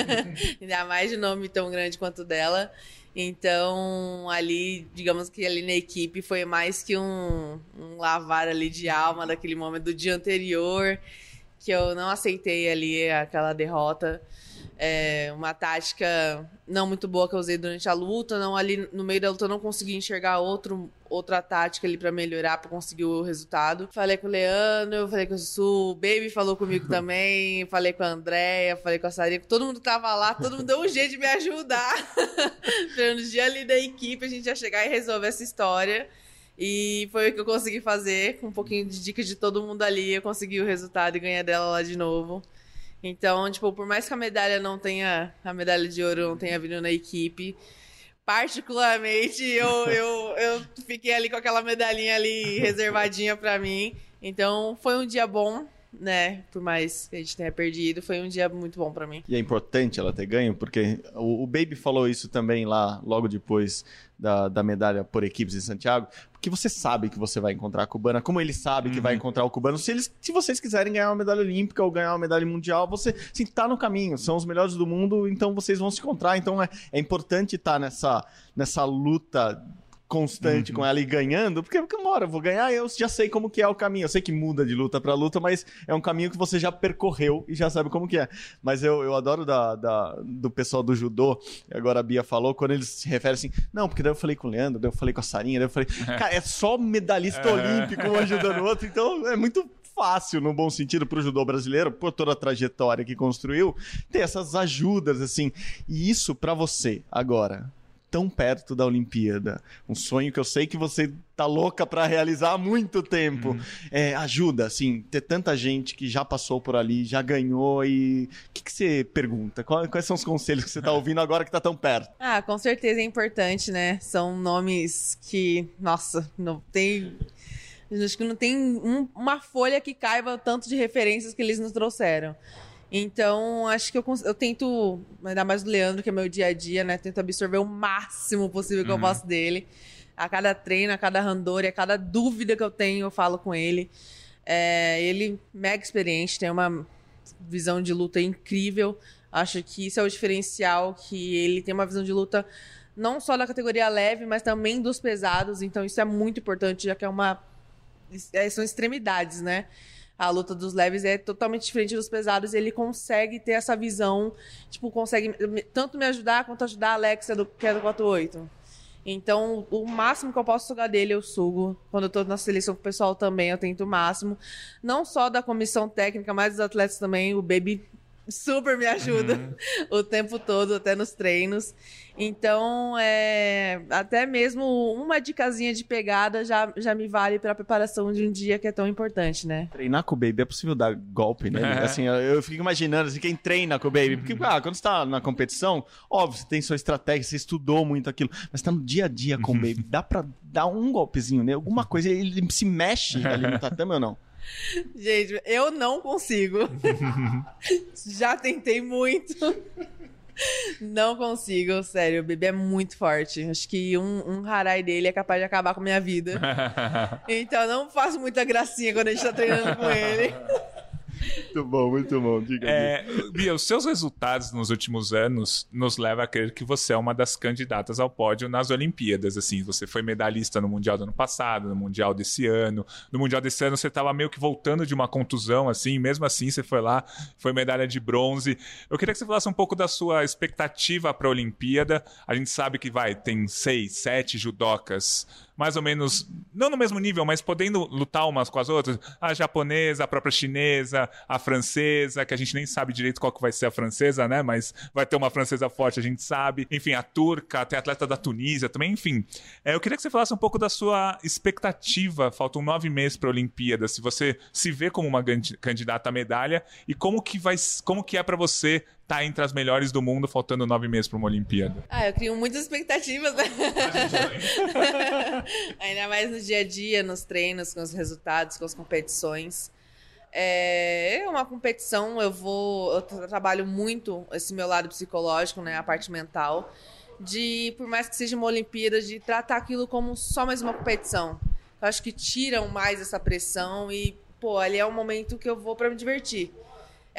Ainda mais de nome tão grande quanto o dela. Então, ali, digamos que ali na equipe foi mais que um, um lavar ali de alma daquele momento do dia anterior, que eu não aceitei ali aquela derrota. É uma tática não muito boa que eu usei durante a luta, não ali no meio da luta eu não consegui enxergar outro, outra tática ali pra melhorar, pra conseguir o resultado. Falei com o Leandro, falei com o Su, o Baby falou comigo também, falei com a Andréia, falei com a Sarico, todo mundo tava lá, todo mundo deu um jeito de me ajudar. pra no dia ali da equipe a gente ia chegar e resolver essa história. E foi o que eu consegui fazer, com um pouquinho de dicas de todo mundo ali, eu consegui o resultado e ganhar dela lá de novo. Então, tipo, por mais que a medalha não tenha, a medalha de ouro não tenha vindo na equipe, particularmente eu, eu, eu fiquei ali com aquela medalhinha ali reservadinha pra mim. Então, foi um dia bom, né? Por mais que a gente tenha perdido, foi um dia muito bom pra mim. E é importante ela ter ganho, porque o, o Baby falou isso também lá, logo depois da, da medalha por equipes em Santiago, porque você sabe que você vai encontrar a cubana, como ele sabe que vai encontrar o cubano. Se, eles, se vocês quiserem ganhar uma medalha olímpica ou ganhar uma medalha mundial, você assim, tá no caminho, são os melhores do mundo, então vocês vão se encontrar. Então é, é importante estar nessa, nessa luta constante com ela e ganhando, porque, porque uma hora eu vou ganhar eu já sei como que é o caminho. Eu sei que muda de luta pra luta, mas é um caminho que você já percorreu e já sabe como que é. Mas eu, eu adoro da, da- do pessoal do judô, e agora a Bia falou, quando eles se referem assim, não, porque daí eu falei com o Leandro, daí eu falei com a Sarinha, daí eu falei, cara, é só medalhista olímpico um ajudando o outro, então é muito fácil, no bom sentido, pro judô brasileiro, por toda a trajetória que construiu, ter essas ajudas, assim. E isso pra você, agora, tão perto da Olimpíada. Um sonho que eu sei que você tá louca pra realizar há muito tempo. É, ajuda, assim, ter tanta gente que já passou por ali, já ganhou e... O que, que você pergunta? Qual- Quais são os conselhos que você tá ouvindo agora que tá tão perto? Ah, com certeza é importante, né? São nomes que, nossa, não tem. Acho que não tem um- uma folha que caiba o tanto de referências que eles nos trouxeram. Então, acho que eu, eu tento, ainda mais do Leandro, que é meu dia a dia, né? Tento absorver o máximo possível que eu posso dele. A cada treino, a cada randori, a cada dúvida que eu tenho, eu falo com ele. É, ele mega experiente, tem uma visão de luta incrível. Acho que isso é o diferencial, que ele tem uma visão de luta não só da categoria leve, mas também dos pesados. Então isso é muito importante, já que é uma é, são extremidades, né? A luta dos leves é totalmente diferente dos pesados. Ele consegue ter essa visão, tipo, consegue tanto me ajudar quanto ajudar a Alexa, do, que é do 48. Então, o máximo que eu posso sugar dele, eu sugo. Quando eu tô na seleção com o pessoal também, eu tento o máximo. Não só da comissão técnica, mas dos atletas também. O Baby super me ajuda o tempo todo, até nos treinos. Então, é, até mesmo uma dicasinha de pegada já, já me vale para a preparação de um dia que é tão importante, né? Treinar com o Baby é possível dar golpe nele? É. Assim, eu, eu fico imaginando, assim, quem treina com o Baby. Porque, ah, quando você tá na competição, óbvio, você tem sua estratégia, você estudou muito aquilo, mas tá no dia a dia com o Baby. Dá pra dar um golpezinho, né? Alguma coisa, ele se mexe ali no tatame ou não? Gente, eu não consigo. Já tentei muito. Não consigo, sério. O bebê é muito forte. Acho que um, um harai dele é capaz de acabar com a minha vida. Então não faço muita gracinha quando a gente tá treinando com ele. Muito bom, muito bom. Diga É, Bia, os seus resultados nos últimos anos nos levam a crer que você é uma das candidatas ao pódio nas Olimpíadas. Assim, você foi medalhista no Mundial do ano passado, no Mundial desse ano. No Mundial desse ano você estava meio que voltando de uma contusão, assim, mesmo assim você foi lá, foi medalha de bronze. Eu queria que você falasse um pouco da sua expectativa para a Olimpíada. A gente sabe que vai, tem seis, sete judocas mais ou menos, não no mesmo nível, mas podendo lutar umas com as outras? A japonesa, a própria chinesa, a francesa, que a gente nem sabe direito qual que vai ser a francesa, né? Mas vai ter uma francesa forte, a gente sabe. Enfim, a turca, tem atleta da Tunísia também, enfim. É, eu queria que você falasse um pouco da sua expectativa. Faltam nove meses para a Olimpíada. Se você se vê como uma candidata à medalha e como que vai, como que é para você tá entre as melhores do mundo, faltando nove meses para uma Olimpíada? Ah, eu crio muitas expectativas, né? Ainda mais no dia a dia, nos treinos, com os resultados, com as competições. É uma competição, eu vou. Eu trabalho muito esse meu lado psicológico, né? A parte mental. De, por mais que seja uma Olimpíada, de tratar aquilo como só mais uma competição. Eu acho que tiram mais essa pressão e, pô, ali é um momento que eu vou para me divertir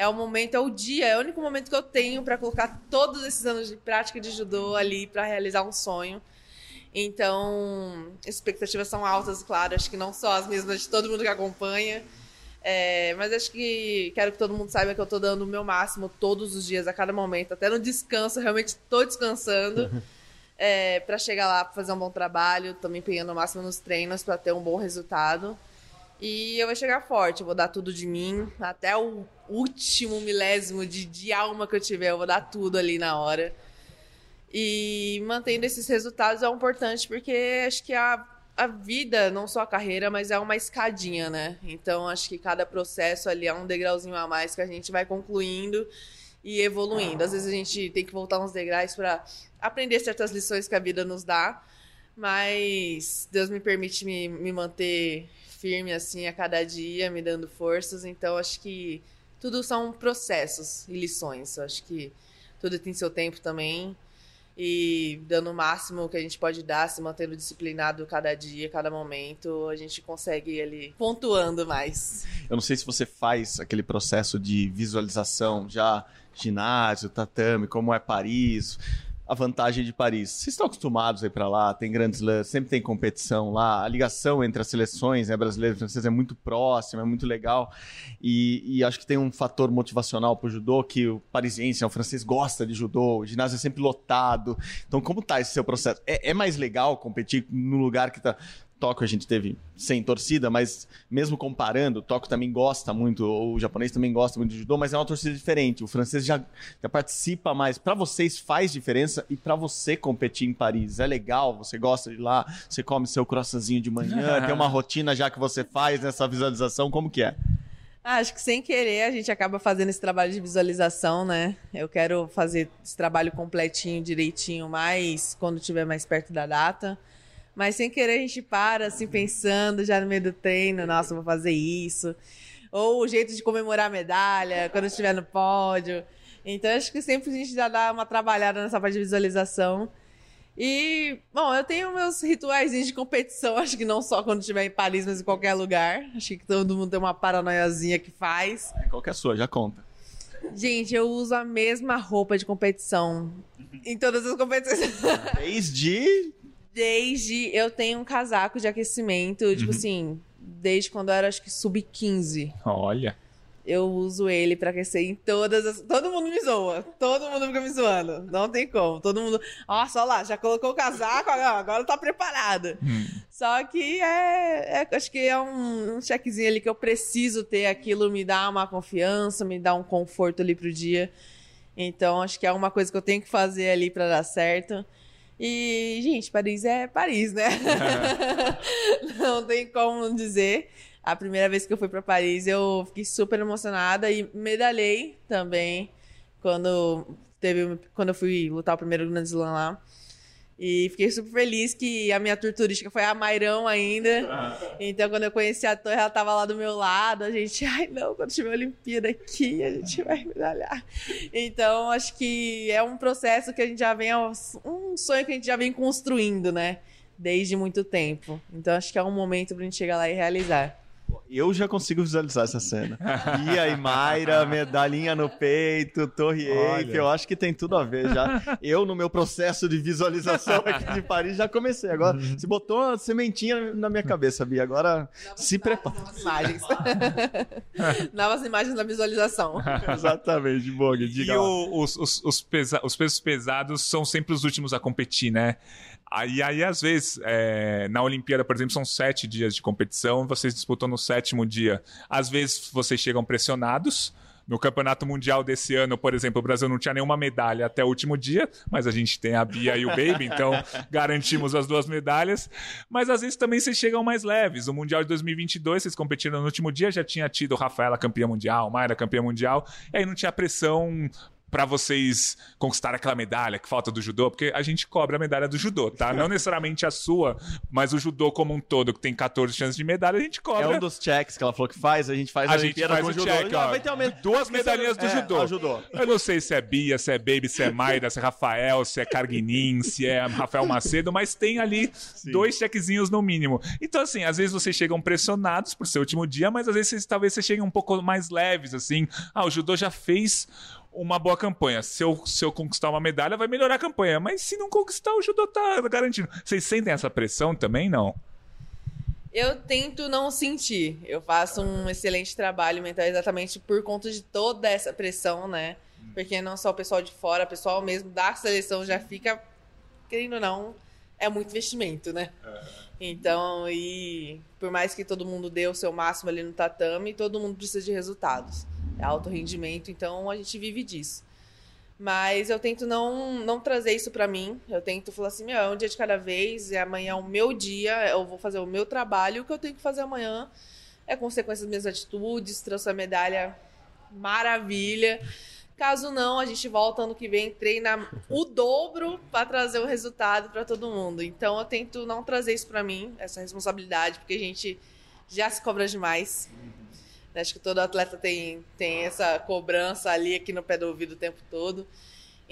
é o momento, é o dia, é o único momento que eu tenho para colocar todos esses anos de prática de judô ali para realizar um sonho. Então, expectativas são altas, claro, acho que não só as mesmas de todo mundo que acompanha. É, mas acho que quero que todo mundo saiba que eu estou dando o meu máximo todos os dias, a cada momento, até no descanso, realmente estou descansando. É, para chegar lá, pra fazer um bom trabalho, também pegando o máximo nos treinos para ter um bom resultado. E eu vou chegar forte, eu vou dar tudo de mim, até o último milésimo de, de alma que eu tiver, eu vou dar tudo ali na hora. E mantendo esses resultados é importante porque acho que a, a vida, não só a carreira, mas é uma escadinha, né? Então acho que cada processo ali é um degrauzinho a mais que a gente vai concluindo e evoluindo. Às vezes a gente tem que voltar uns degraus para aprender certas lições que a vida nos dá, mas Deus me permite me, me manter firme assim a cada dia, me dando forças. Então acho que tudo são processos e lições. acho que tudo tem seu tempo também. E dando o máximo que a gente pode dar, se mantendo disciplinado cada dia, cada momento, a gente consegue ir ali pontuando mais. Eu não sei se você faz aquele processo de visualização já ginásio, tatame, como é Paris a vantagem de Paris. Vocês estão acostumados a ir para lá, tem grandes lãs, sempre tem competição lá, a ligação entre as seleções né, brasileiras e francesas é muito próxima, é muito legal. E, e acho que tem um fator motivacional para o judô que o parisiense, né, o francês, gosta de judô, o ginásio é sempre lotado. Então, como tá esse seu processo? É, é mais legal competir no lugar que está Tóquio a gente teve sem torcida, mas mesmo comparando, Tóquio também gosta muito, o japonês também gosta muito de judô, mas é uma torcida diferente. O francês já, já participa mais. Para vocês faz diferença e para você competir em Paris é legal? Você gosta de ir lá, você come seu croissantzinho de manhã, tem uma rotina já que você faz nessa visualização, como que é? Ah, acho que sem querer a gente acaba fazendo esse trabalho de visualização, né? Eu quero fazer esse trabalho completinho, direitinho, mais quando estiver mais perto da data. Mas sem querer a gente para, assim, pensando já no meio do treino, nossa, vou fazer isso. Ou o jeito de comemorar a medalha, quando estiver no pódio. Então, acho que sempre a gente já dá uma trabalhada nessa parte de visualização. E, bom, eu tenho meus rituais de competição, acho que não só quando estiver em Paris, mas em qualquer lugar. Acho que todo mundo tem uma paranoiazinha que faz. Qual que é a sua? Já conta. Gente, eu uso a mesma roupa de competição em todas as competições. Desde Desde eu tenho um casaco de aquecimento, tipo uhum. tipo assim, desde quando eu era acho que sub-15. Olha. Eu uso ele para aquecer em todas as. Todo mundo me zoa. Todo mundo fica me zoando. Não tem como. Todo mundo. Nossa, olha lá, já colocou o casaco, agora tá preparada. Hum. Só que é, é, Acho que é um, um checkzinho ali que eu preciso ter. Aquilo me dá uma confiança, me dá um conforto ali pro dia. Então, acho que é uma coisa que eu tenho que fazer ali para dar certo. E, gente, Paris é Paris, né? não tem como dizer. A primeira vez que eu fui para Paris, eu fiquei super emocionada e medalhei também quando teve quando eu fui lutar o primeiro Grand Slam lá. E fiquei super feliz que a minha tour turística foi a Mairão ainda. Então, quando eu conheci a torre, ela tava lá do meu lado. A gente, ai não, quando tiver a Olimpíada aqui, a gente vai medalhar. Então, acho que é um processo que a gente já vem, um sonho que a gente já vem construindo, né? Desde muito tempo. Então, acho que é um momento pra gente chegar lá e realizar. Eu já consigo visualizar essa cena. Bia e Mayra, medalhinha no peito, Torre Eiffel, eu acho que tem tudo a ver já. Eu, no meu processo de visualização aqui de Paris, já comecei. Agora, uhum. se botou uma sementinha na minha cabeça, Bia. Agora, novas se prepara. Novas imagens. novas imagens na visualização. Exatamente, Bog, diga E o, os, os, os, pesa, os pesos pesados são sempre os últimos a competir, né? Aí, aí às vezes, é, na Olimpíada, por exemplo, são sete dias de competição, vocês disputam no sétimo dia. Às vezes vocês chegam pressionados. No Campeonato Mundial desse ano, por exemplo, o Brasil não tinha nenhuma medalha até o último dia, mas a gente tem a Bia e o Baby, então garantimos as duas medalhas. Mas às vezes também vocês chegam mais leves. O Mundial de 2022, vocês competiram no último dia, já tinha tido Rafaela campeã mundial, Mayra campeã mundial, e aí não tinha pressão para vocês conquistar aquela medalha que falta do judô, porque a gente cobra a medalha do judô, tá? Não necessariamente a sua, mas o judô como um todo, que tem 14 chances de medalha, a gente cobra. É um dos checks que ela falou que faz, a gente faz A a, gente faz o judô. check, ó. vai ter uma... Duas medalhinhas do É, judô. judô. Eu não sei se é Bia, se é Baby, se é Mayra, se é Rafael, se é Carguinin, se é Rafael Macedo, mas tem ali dois chequezinhos no mínimo. Então, assim, às vezes vocês chegam pressionados por ser o último dia, mas às vezes vocês, talvez vocês cheguem um pouco mais leves, assim. Ah, o judô já fez uma boa campanha. Se eu, se eu conquistar uma medalha, vai melhorar a campanha. Mas se não conquistar, o judô tá garantido. Vocês sentem essa pressão também, não? Eu tento não sentir. Eu faço um excelente trabalho mental exatamente por conta de toda essa pressão, né? Porque não só o pessoal de fora, o pessoal mesmo da seleção já fica, querendo ou não, é muito investimento, né? Então, e por mais que todo mundo dê o seu máximo ali no tatame, todo mundo precisa de resultados. É alto rendimento, então a gente vive disso. Mas eu tento não, não trazer isso pra mim. Eu tento falar assim, meu, é um dia de cada vez, e amanhã é o meu dia, eu vou fazer o meu trabalho, o que eu tenho que fazer amanhã é consequência das minhas atitudes, trouxe a medalha, maravilha. Caso não, a gente volta ano que vem, treina o dobro para trazer o resultado para todo mundo. Então eu tento não trazer isso para mim, essa responsabilidade, porque a gente já se cobra demais. Acho que todo atleta tem, tem essa cobrança ali aqui no pé do ouvido o tempo todo.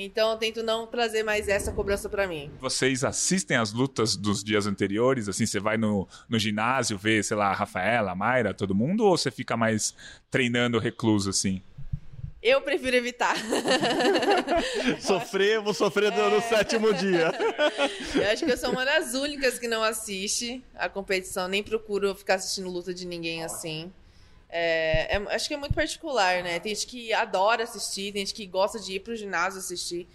Então eu tento não trazer mais essa cobrança para mim. Vocês assistem as lutas dos dias anteriores? Assim, você vai no, no ginásio ver, sei lá, a Rafaela, a Mayra, todo mundo? Ou você fica mais treinando recluso, assim? Eu prefiro evitar. Sofrer, vou sofrer no, no sétimo dia. Eu acho que eu sou uma das únicas que não assiste a competição, nem procuro ficar assistindo luta de ninguém assim. É, é- acho que é muito particular, né? Tem gente que adora assistir, tem gente que gosta de ir pro ginásio assistir.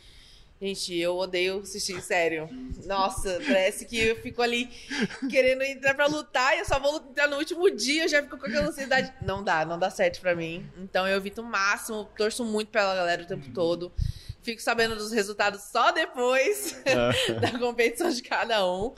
Gente, eu odeio assistir, sério. Nossa, parece que eu fico ali querendo entrar pra lutar e eu só vou entrar no último dia, eu já fico com aquela ansiedade. Não dá, não dá certo pra mim. Então eu evito o máximo, torço muito pela galera o tempo todo. Fico sabendo dos resultados só depois da competição de cada um.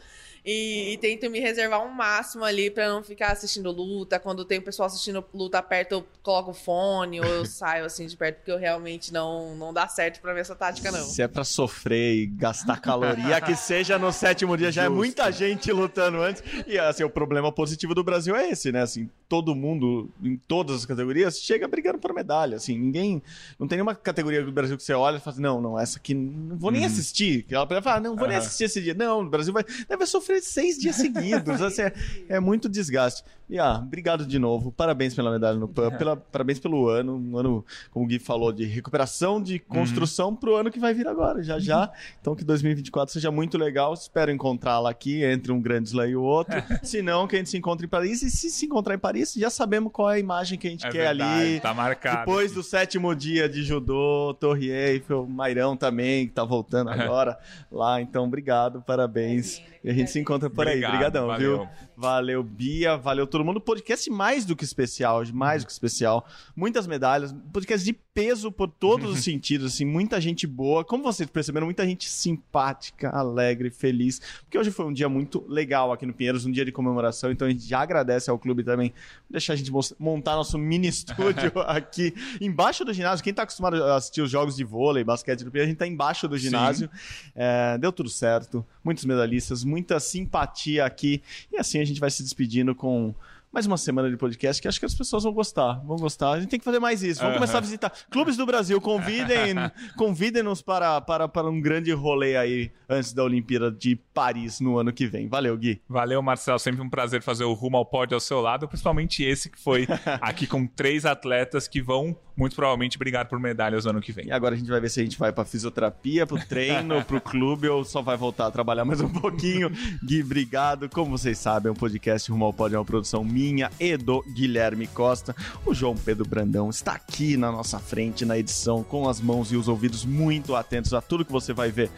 E, e tento me reservar um máximo ali pra não ficar assistindo luta. Quando tem o pessoal assistindo luta perto, eu coloco o fone ou eu saio assim de perto, porque eu realmente não, não dá certo pra mim essa tática, não. Se é pra sofrer e gastar caloria, que seja no sétimo dia, já é muita gente lutando antes. E assim, o problema positivo do Brasil é esse, né? Assim, todo mundo, em todas as categorias, chega brigando por medalha. Assim, ninguém. Não tem nenhuma categoria do Brasil que você olha e fala assim, não, não, essa aqui não vou nem assistir. Que ela fala, ah, não vou nem Aham. assistir esse dia. Não, o Brasil vai, deve sofrer seis dias seguidos. assim, é, é muito desgaste. E ah, obrigado de novo. Parabéns pela medalha no PAN, pela, parabéns pelo ano. Um ano, como o Gui falou, de recuperação, de construção pro ano que vai vir agora, já já. Então que 2024 seja muito legal. Espero encontrá-la aqui entre um grande slam e o outro. se não, que a gente se encontre em Paris. E se se encontrar em Paris, já sabemos qual é a imagem que a gente É quer verdade, ali. tá marcado. Depois do sétimo dia de judô, Torre Eiffel, Mairão também, que tá voltando agora lá. Então, obrigado, parabéns. E a gente se encontra por aí. Obrigado, Obrigadão, valeu. viu? Valeu, Bia, valeu todo mundo. Podcast mais do que especial, mais do que especial. Muitas medalhas, podcast de peso por todos os sentidos, assim, muita gente boa. Como vocês perceberam, muita gente simpática, alegre, feliz. Porque hoje foi um dia muito legal aqui no Pinheiros, um dia de comemoração, então a gente já agradece ao clube também. Deixar a gente montar nosso mini estúdio aqui embaixo do ginásio. Quem tá acostumado a assistir os jogos de vôlei, basquete do Pinheiros, a gente tá embaixo do ginásio. É, deu tudo certo. Muitos medalhistas, muita simpatia aqui. E assim a gente vai se despedindo com mais uma semana de podcast que acho que as pessoas vão gostar. Vão gostar. A gente tem que fazer mais isso. Vamos Aham. começar a visitar. Clubes do Brasil, convidem, convidem-nos para, para, para um grande rolê aí antes da Olimpíada de Paris no ano que vem. Valeu, Gui. Valeu, Marcel. Sempre um prazer fazer o Rumo ao Pódio ao seu lado, principalmente esse que foi aqui com três atletas que vão, muito provavelmente, brigar por medalhas no ano que vem. E agora a gente vai ver se a gente vai pra fisioterapia, pro treino, pro clube ou só vai voltar a trabalhar mais um pouquinho. Gui, obrigado. Como vocês sabem, o podcast Rumo ao Pódio é uma produção minha e do Guilherme Costa. O João Pedro Brandão está aqui na nossa frente na edição, com as mãos e os ouvidos muito atentos a tudo que você vai ver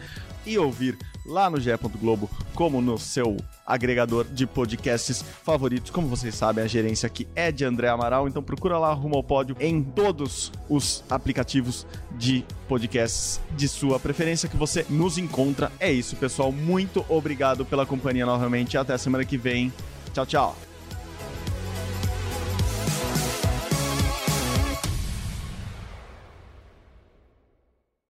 e ouvir lá no GE. Globo, como no seu agregador de podcasts favoritos. Como vocês sabem, a gerência aqui é de André Amaral, então procura lá Rumo ao Pódio em todos os aplicativos de podcasts de sua preferência que você nos encontra. É isso, pessoal. Muito obrigado pela companhia novamente. Até semana que vem. Tchau, tchau.